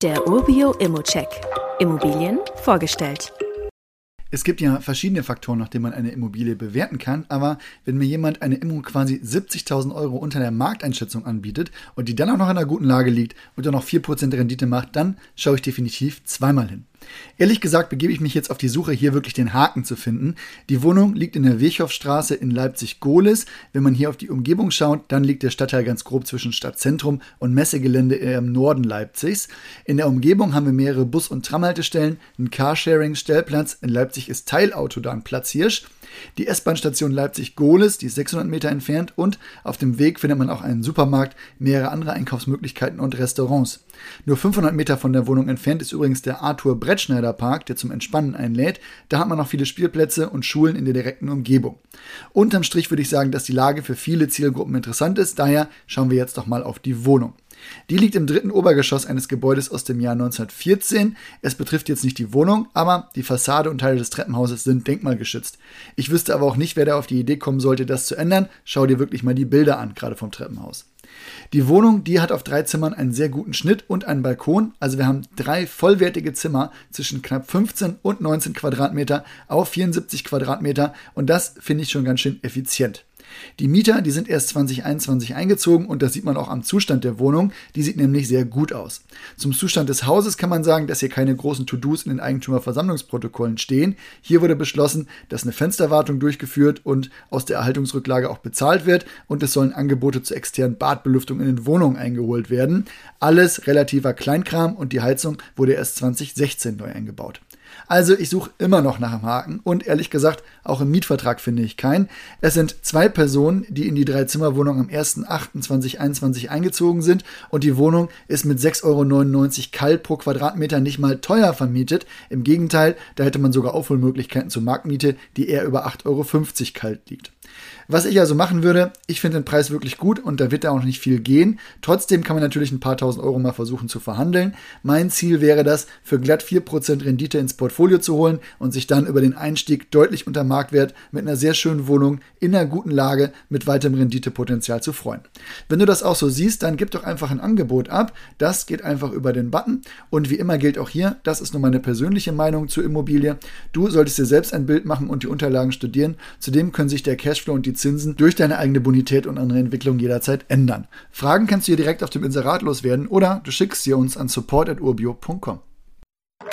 Der Urbio Immocheck. Immobilien vorgestellt. Es gibt ja verschiedene Faktoren, nach denen man eine Immobilie bewerten kann, aber wenn mir jemand eine Immo quasi 70.000 Euro unter der Markteinschätzung anbietet und die dann auch noch in einer guten Lage liegt und dann noch 4% Rendite macht, dann schaue ich definitiv zweimal hin. Ehrlich gesagt begebe ich mich jetzt auf die Suche, hier wirklich den Haken zu finden. Die Wohnung liegt in der Wirchhoffstraße in Leipzig-Gohlis. Wenn man hier auf die Umgebung schaut, dann liegt der Stadtteil ganz grob zwischen Stadtzentrum und Messegelände im Norden Leipzigs. In der Umgebung haben wir mehrere Bus- und Tramhaltestellen, einen Carsharing-Stellplatz. In Leipzig ist Teilautodan Platz Hirsch. Die S-Bahn-Station Leipzig-Gohlis, die ist 600 Meter entfernt und auf dem Weg findet man auch einen Supermarkt, mehrere andere Einkaufsmöglichkeiten und Restaurants. Nur 500 Meter von der Wohnung entfernt ist übrigens der Arthur Brettschneider Park, der zum Entspannen einlädt. Da hat man noch viele Spielplätze und Schulen in der direkten Umgebung. Unterm Strich würde ich sagen, dass die Lage für viele Zielgruppen interessant ist. Daher schauen wir jetzt doch mal auf die Wohnung. Die liegt im dritten Obergeschoss eines Gebäudes aus dem Jahr 1914. Es betrifft jetzt nicht die Wohnung, aber die Fassade und Teile des Treppenhauses sind denkmalgeschützt. Ich wüsste aber auch nicht, wer da auf die Idee kommen sollte, das zu ändern. Schau dir wirklich mal die Bilder an, gerade vom Treppenhaus. Die Wohnung, die hat auf drei Zimmern einen sehr guten Schnitt und einen Balkon. Also wir haben drei vollwertige Zimmer zwischen knapp 15 und 19 Quadratmeter auf 74 Quadratmeter und das finde ich schon ganz schön effizient. Die Mieter, die sind erst 2021 eingezogen und das sieht man auch am Zustand der Wohnung. Die sieht nämlich sehr gut aus. Zum Zustand des Hauses kann man sagen, dass hier keine großen To-Dos in den Eigentümerversammlungsprotokollen stehen. Hier wurde beschlossen, dass eine Fensterwartung durchgeführt und aus der Erhaltungsrücklage auch bezahlt wird und es sollen Angebote zur externen Badbelüftung in den Wohnungen eingeholt werden. Alles relativer Kleinkram und die Heizung wurde erst 2016 neu eingebaut. Also ich suche immer noch nach einem Haken und ehrlich gesagt, auch im Mietvertrag finde ich keinen. Es sind zwei Personen, die in die Dreizimmerwohnung am 1.8.2021 eingezogen sind und die Wohnung ist mit 6,99 Euro kalt pro Quadratmeter nicht mal teuer vermietet. Im Gegenteil, da hätte man sogar Aufholmöglichkeiten zur Marktmiete, die eher über 8,50 Euro kalt liegt. Was ich also machen würde, ich finde den Preis wirklich gut und da wird da auch nicht viel gehen. Trotzdem kann man natürlich ein paar tausend Euro mal versuchen zu verhandeln. Mein Ziel wäre das, für glatt 4% Rendite ins Portfolio zu holen und sich dann über den Einstieg deutlich unter Marktwert mit einer sehr schönen Wohnung in einer guten Lage mit weitem Renditepotenzial zu freuen. Wenn du das auch so siehst, dann gib doch einfach ein Angebot ab. Das geht einfach über den Button und wie immer gilt auch hier, das ist nur meine persönliche Meinung zur Immobilie. Du solltest dir selbst ein Bild machen und die Unterlagen studieren. Zudem können sich der Cashflow und die Zinsen durch deine eigene Bonität und andere Entwicklung jederzeit ändern. Fragen kannst du hier direkt auf dem Inserat loswerden oder du schickst sie uns an support.urbio.com.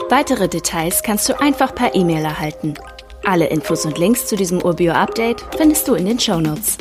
Weitere Details kannst du einfach per E-Mail erhalten. Alle Infos und Links zu diesem Urbio-Update findest du in den Show Notes.